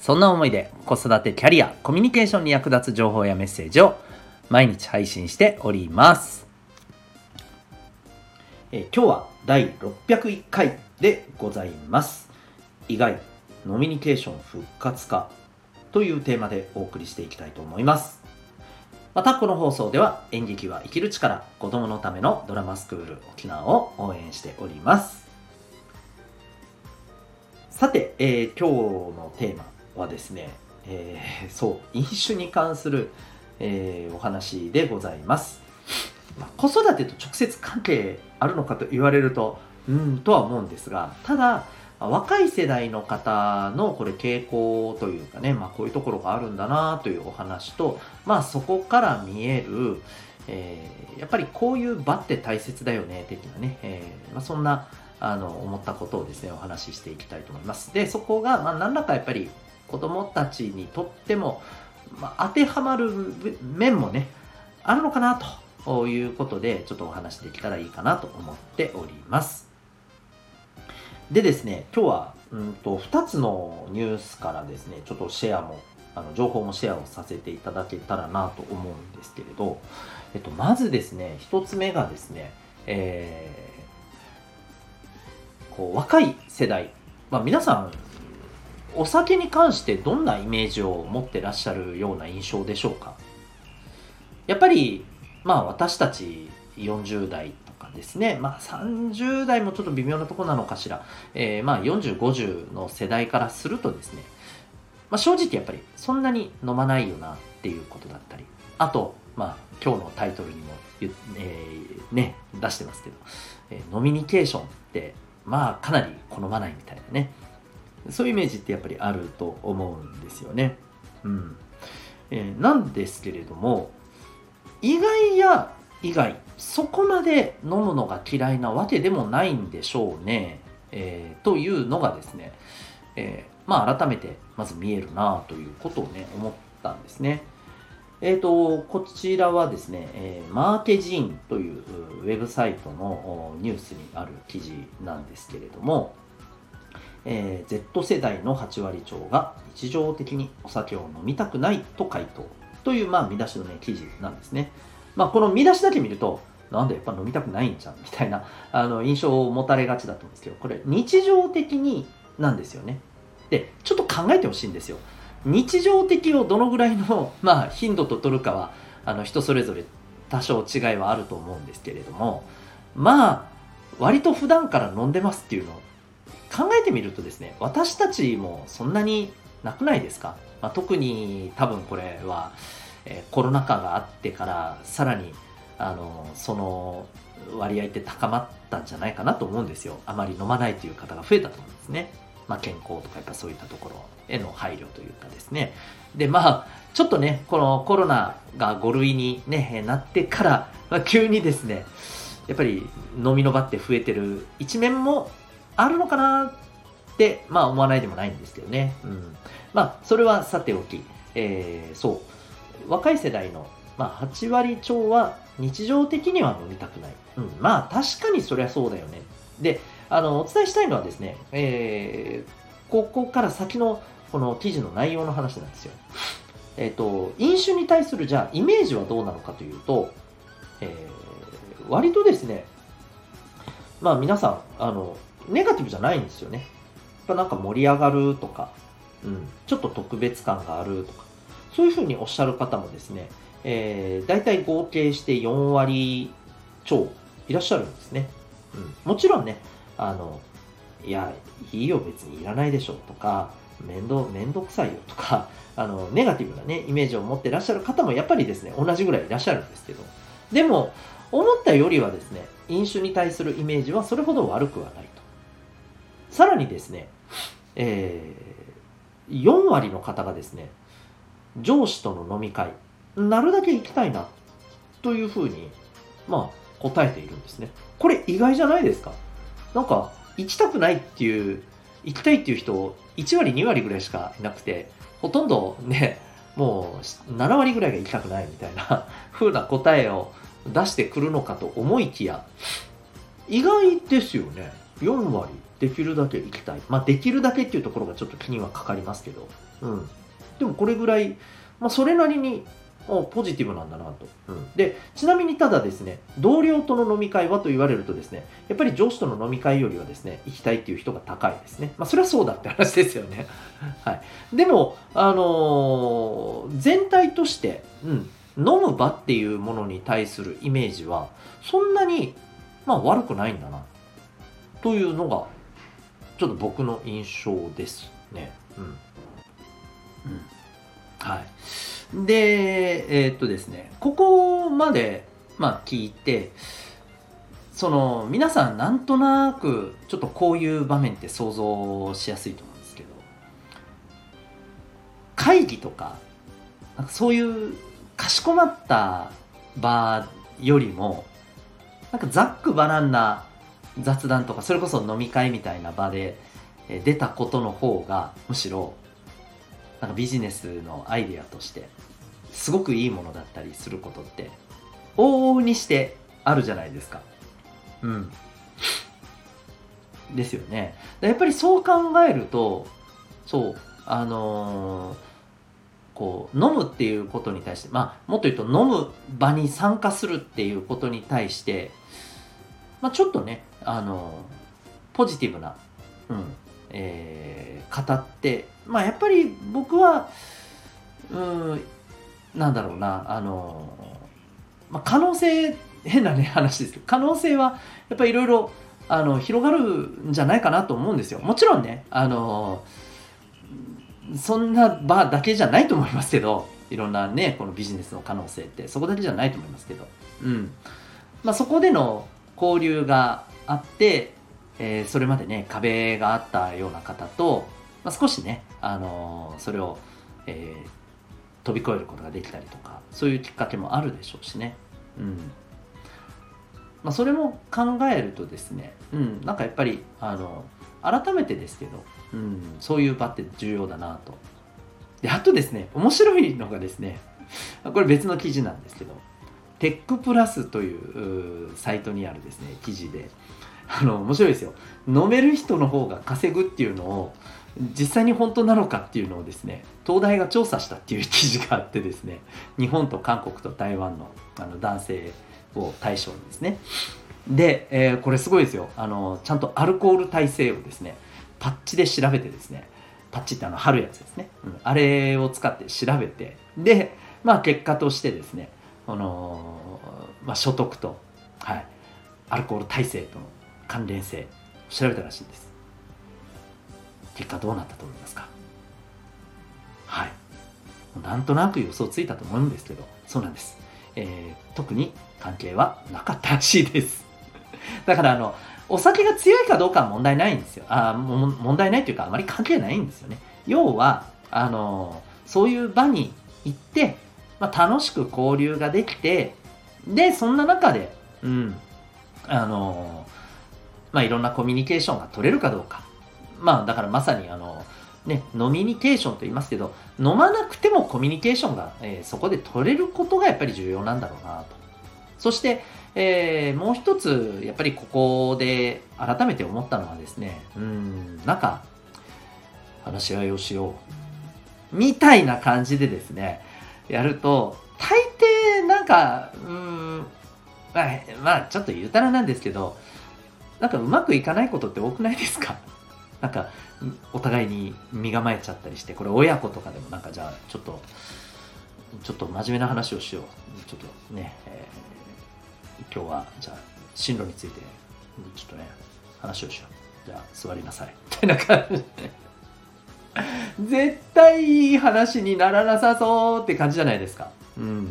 そんな思いで子育てキャリア、コミュニケーションに役立つ情報やメッセージを毎日配信しております。え今日は第601回でございます。意外、ノミニケーション復活かというテーマでお送りしていきたいと思います。またこの放送では演劇は生きる力子供のためのドラマスクール沖縄を応援しております。さて、えー今日のテーマはですね、えー そう、飲酒に関する、えーお話でございます。まあ子育てと直接関係あるのかと言われると、うん、とは思うんですが、ただ、若い世代の方のこれ傾向というかね、まあこういうところがあるんだなというお話と、まあそこから見える、えーやっぱりこういう場って大切だよね、的なね、えーまあそんなあの思ったことをですねお話ししていきたいと思いますでそこが、まあ、何らかやっぱり子どもたちにとっても、まあ、当てはまる面もねあるのかなということでちょっとお話できたらいいかなと思っております。でですね今日はうんと2つのニュースからですねちょっとシェアもあの情報もシェアをさせていただけたらなと思うんですけれど、えっと、まずですね1つ目がですね、えーこう若い世代、まあ、皆さんお酒に関してどんなイメージを持ってらっしゃるような印象でしょうか？やっぱりまあ私たち40代とかですね。まあ30代もちょっと微妙なとこなのかしら、えーまあ4050の世代からするとですね、まあ、正直やっぱりそんなに飲まないよなっていうことだったり。あとまあ今日のタイトルにも、えーね出してますけど、えーノミニケーションってまあかなり好まないみたいなね。そういうイメージってやっぱりあると思うんですよね。うんえーなんですけれども意外や意外そこまで飲むのが嫌いなわけでもないんでしょうね、えーというのがですね、えーまあ改めてまず見えるなということをね思ったんですね。えー、とこちらはですね、えーマーケジンというウェブサイトのニュースにある記事なんですけれども、えー Z 世代の8割超が日常的にお酒を飲みたくないと回答という、まあ、見出しの、ね、記事なんですね。まあ、この見出しだけ見ると、なんでやっぱ飲みたくないんじゃんみたいなあの印象を持たれがちだと思うんですけど、これ日常的になんですよね。で、ちょっと考えてほしいんですよ。日常的をどのぐらいの、まあ、頻度と取るかはあの人それぞれ多少違いはあると思うんですけれどもまあ割と普段から飲んでますっていうのを考えてみるとですね私たちもそんなになくないですか、まあ、特に多分これは、えーコロナ禍があってからさらにあのその割合って高まったんじゃないかなと思うんですよ。あまり飲まないという方が増えたと思うんですね。まあ、健康とかやっぱそういったところへの配慮というかですね。で、まあ、ちょっとね、このコロナが5類に、ね、なってから、まあ、急にですね、やっぱり飲みの場って増えてる一面もあるのかなって、まあ思わないでもないんですけどね。うん。まあ、それはさておき、えーそう、若い世代の、まあ、8割超は日常的には飲みたくない。うん。まあ、確かにそりゃそうだよね。で、あの、お伝えしたいのはですね、えーここから先のこの記事の内容の話なんですよ。えっ、と、飲酒に対するじゃあイメージはどうなのかというと、えー割とですね、まあ皆さん、あの、ネガティブじゃないんですよね。やっぱなんか盛り上がるとか、うん、ちょっと特別感があるとか、そういうふうにおっしゃる方もですね、えー、大体合計して4割超いらっしゃるんですね。うん、もちろんね、あの、いや、いいよ、別にいらないでしょとか、面倒、面倒くさいよとか、あの、ネガティブなね、イメージを持ってらっしゃる方もやっぱりですね、同じぐらいいらっしゃるんですけど、でも、思ったよりはですね、飲酒に対するイメージはそれほど悪くはないと。さらにですね、えー4割の方がですね、上司との飲み会、なるだけ行きたいなというふうにまあ答えているんですね。これ意外じゃないですか。なんか行きたくないっていう行きたいっていう人1割2割ぐらいしかいなくてほとんどねもう7割ぐらいが行きたくないみたいな 風な答えを出してくるのかと思いきや意外ですよね。4割できるだけ行きたい。まあできるだけっていうところがちょっと気にはかかりますけど。うん。でもこれぐらい、まあ、それなりにポジティブなんだなと、うん、でちなみにただですね同僚との飲み会はと言われるとですねやっぱり上司との飲み会よりはですね行きたいっていう人が高いですね。まあそれはそうだって話ですよね。はい。でもあのー、全体として、うん、飲む場っていうものに対するイメージはそんなにまあ悪くないんだなというのがちょっと僕の印象ですね。うん、うん。はい。で、えー、っとですね、ここまで、まあ、聞いて、その、皆さんなんとなく、ちょっとこういう場面って想像しやすいと思うんですけど、会議とか、なんかそういうかしこまった場よりも、なんかざっくばらんな雑談とか、それこそ飲み会みたいな場で出たことの方が、むしろなんかビジネスのアイデアとしてすごくいいものだったりすることって往々にしてあるじゃないですか。うん。ですよね。やっぱりそう考えるとそうあのー、こう飲むっていうことに対してまあもっと言うと飲む場に参加するっていうことに対してまあちょっとねあの、ポジティブな、うんえー、語ってまあやっぱり僕はうんなんだろうなあの、まあ、可能性変なね 話ですけど可能性はやっぱりいろいろあの広がるんじゃないかなと思うんですよ。もちろんねあのそんな場だけじゃないと思いますけどいろんなねこのビジネスの可能性ってそこだけじゃないと思いますけどうん。まあそこでの交流があって、えー、それまでね壁があったような方とまあ、少しね、あのー、それを、えー、飛び越えることができたりとかそういうきっかけもあるでしょうしね、うん。まあ、それも考えるとですね、うん、なんかやっぱりあの改めてですけど、うん、そういう場って重要だなと。であとですね面白いのがですねこれ別の記事なんですけどテックプラスというサイトにあるですね記事で。あの面白いですよ。飲める人の方が稼ぐっていうのを実際に本当なのかっていうのをですね東大が調査したっていう記事があってですね日本と韓国と台湾のあの男性を対象にですね。で、えー、これすごいですよ。あのちゃんとアルコール耐性をですねパッチで調べてですねパッチってあの貼るやつですね、うん、あれを使って調べて。でまあ結果としてですねあの、まあ、所得と、はい、アルコール耐性との関連性調べたらしいんです。結果どうなったと思いますか？はい。なんとなく予想ついたと思うんですけどそうなんです、えー、特に関係はなかったらしいです。だからあのお酒が強いかどうかは問題ないんですよ。あ問題ないというかあまり関係ないんですよね。要はあのそういう場に行って、まあ、楽しく交流ができてでそんな中でうんあのまあいろんなコミュニケーションが取れるかどうかまあだからまさにあの、ね、飲みニケーションと言いますけど、飲まなくてもコミュニケーションが、えー、そこで取れることがやっぱり重要なんだろうなと。そして、えー、もう一つ、やっぱりここで改めて思ったのはですね、うん、なんか、話し合いをしよう。みたいな感じでですね、やると、大抵なんか、うん、まあ、まあ、ちょっと言うたらなんですけど、なんかうまくいかないことって多くないですか？なんかお互いに身構えちゃったりしてこれ親子とかでもなんかじゃあちょっとちょっと真面目な話をしよう。ちょっとね、えー、今日はじゃあ進路についてちょっとね話をしよう。じゃあ座りなさい。みたいな感じで。絶対いい話にならなさそうって感じじゃないですか。うん。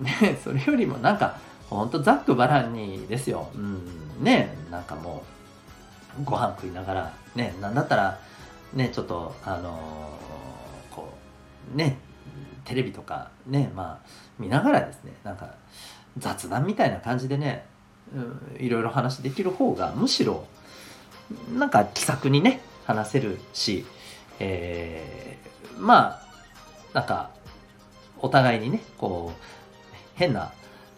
ねそれよりもなんかほんとざっくばらんにですよ。うん。ねなんかもうご飯食いながらねなんだったらねちょっとあのー、こうねテレビとかねまあ見ながらですねなんか雑談みたいな感じでね、うん、いろいろ話できる方がむしろなんか気さくにね話せるし、えー、まあなんかお互いにねこう変な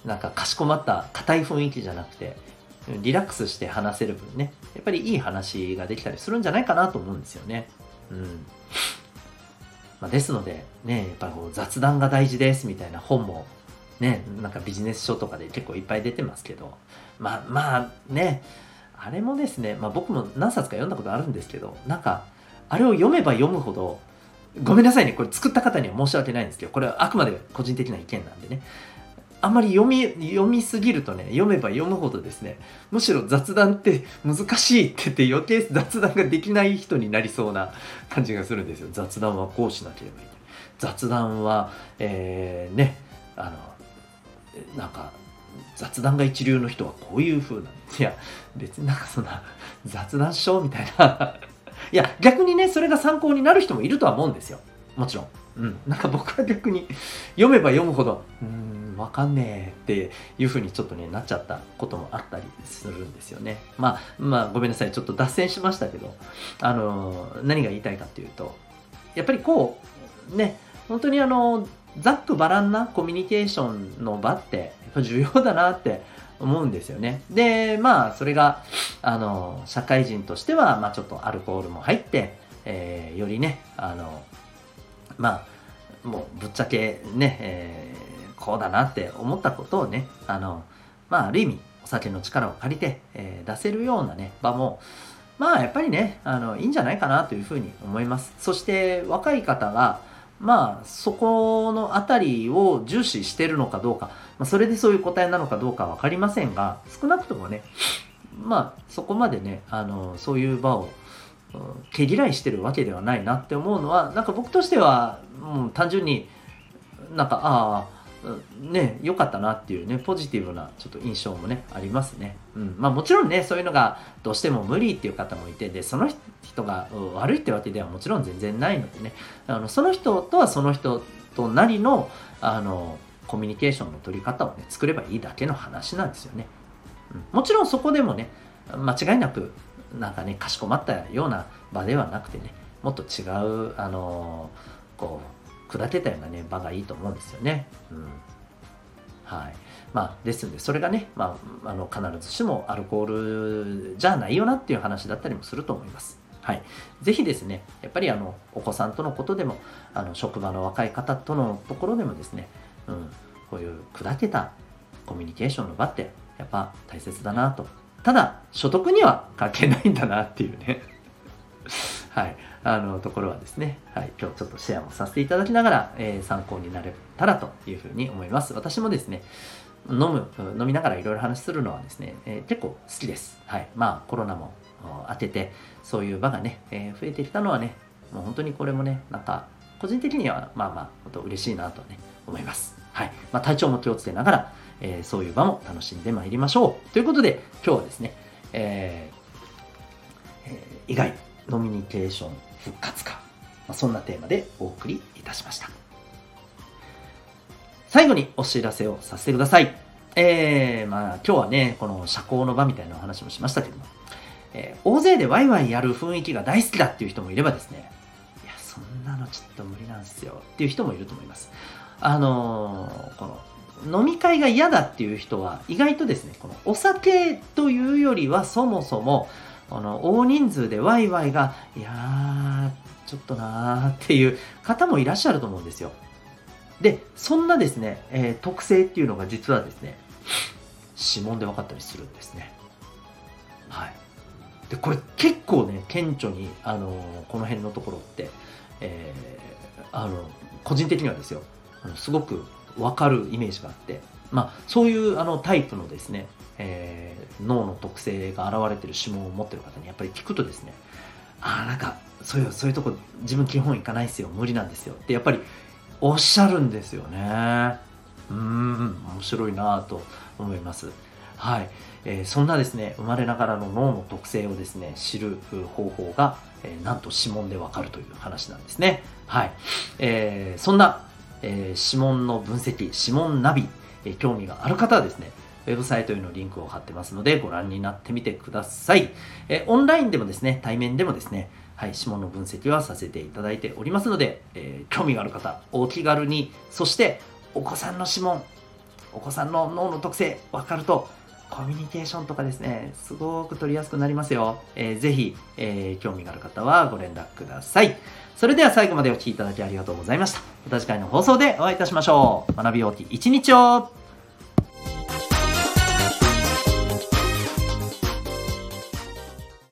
なんかかしこまった硬い雰囲気じゃなくてリラックスして話せる分ねやっぱりいい話ができたりするんじゃないかなと思うんですよね。うんまあ、ですのでねやっぱこう雑談が大事ですみたいな本もねなんかビジネス書とかで結構いっぱい出てますけどまあまあねあれもですね、まあ、僕も何冊か読んだことあるんですけどなんかあれを読めば読むほどごめんなさいねこれ作った方には申し訳ないんですけどこれはあくまで個人的な意見なんでね。あんまり読み読みすぎるとね読めば読むほどですねむしろ雑談って難しいって言って余計雑談ができない人になりそうな感じがするんですよ。雑談はこうしなければいい。雑談はえー、ねあのなんか雑談が一流の人はこういう風なんいや別になんかそんな雑談しようみたいな。いや逆にねそれが参考になる人もいるとは思うんですよ。もちろん。うん。なんか僕は逆に読めば読むほどうーんわかんねえっていう風にちょっとね、なっちゃったこともあったりするんですよね。まあ、まあ、ごめんなさい。ちょっと脱線しましたけど、あの、何が言いたいかっていうと、やっぱりこう、ね、本当にあの、ざっくばらんなコミュニケーションの場って重要だなって思うんですよね。で、まあ、それが、あの、社会人としては、まあ、ちょっとアルコールも入って、えー、よりね、あの、まあ、もうぶっちゃけね、えこうだなって思ったことをね、あの、まあ、ある意味、お酒の力を借りて、えー、出せるようなね、場も、まあ、やっぱりね、あの、いいんじゃないかなというふうに思います。そして、若い方が、まあ、そこのあたりを重視してるのかどうか、まあ、それでそういう答えなのかどうか分かりませんが、少なくともね、まあ、そこまでね、あの、そういう場を、毛嫌いしてるわけではないなって思うのは、なんか僕としては、もう単純になんか、ああ、ね、良かったなっていうね、ポジティブなちょっと印象もね、ありますね。うん。まあもちろんね、そういうのがどうしても無理っていう方もいて、で、その人が悪いってわけではもちろん全然ないのでね、あのその人とはその人となりの、あの、コミュニケーションの取り方をね、作ればいいだけの話なんですよね。うん、もちろんそこでもね、間違いなく、なんかね、かしこまったような場ではなくてね、もっと違う、あのこう、下けたようなね、場がいいと思うんですよね。うん。はい。まあ、ですんで、それがね、まあ、あの、必ずしもアルコールじゃないよなっていう話だったりもすると思います。はい。ぜひですね、やっぱりあの、お子さんとのことでも、あの、職場の若い方とのところでもですね、うん、こういう砕けたコミュニケーションの場って、やっぱ大切だなと。ただ、所得には関係ないんだなっていうね。はい。あのところはですね、はい、今日ちょっとシェアもさせていただきながら、えー、参考になれたらというふうに思います。私もですね、飲む、飲みながらいろいろ話するのはですね、えー、結構好きです。はい。まあコロナも当てて、そういう場がね、えー、増えてきたのはね、もう本当にこれもね、なんか、個人的にはまあまあ、本当嬉しいなとね、思います。はい。まあ体調も気をつけながら、えー、そういう場も楽しんでまいりましょう。ということで、今日はですね、えー、えー、意外、ノミニケーション復活か、まあ、そんなテーマでお送りいたしました。最後にお知らせをさせてください。えー、まあ今日はねこの社交の場みたいなお話もしましたけども、えー、大勢でワイワイやる雰囲気が大好きだっていう人もいればですね。いやそんなのちょっと無理なんですよっていう人もいると思います。あのー、この飲み会が嫌だっていう人は意外とですねこのお酒というよりはそもそもこの大人数でワイワイが、いやー、ちょっとなーっていう方もいらっしゃると思うんですよ。で、そんなですね、えー、特性っていうのが実はですね、指紋で分かったりするんですね。はい。で、これ結構ね、顕著に、あのー、この辺のところって、えー、あの、個人的にはですよ、あのすごく分かるイメージがあって、まあ、そういうあのタイプのですね、えー、脳の特性が現れてる指紋を持ってる方にやっぱり聞くとですねああなんかそういうそういうとこ自分基本行かないですよ無理なんですよってやっぱりおっしゃるんですよね。うん面白いなと思います。はい、えー、そんなですね生まれながらの脳の特性をですね知る方法が、えー、なんと指紋でわかるという話なんですね。はい、えー、そんなえー指紋の分析、指紋ナビ、えー興味がある方はですね、ウェブサイトへのリンクを貼ってますので、ご覧になってみてください。えオンラインでもですね、対面でもですね、はい、指紋の分析はさせていただいておりますので、えー興味がある方、お気軽に、そして、お子さんの指紋、お子さんの脳の特性分かると、コミュニケーションとかですね、すごく取りやすくなりますよ。えーぜひ、えー興味がある方はご連絡ください。それでは最後までお聴きいただきありがとうございました。また次回の放送でお会いいたしましょう。学びようき一日を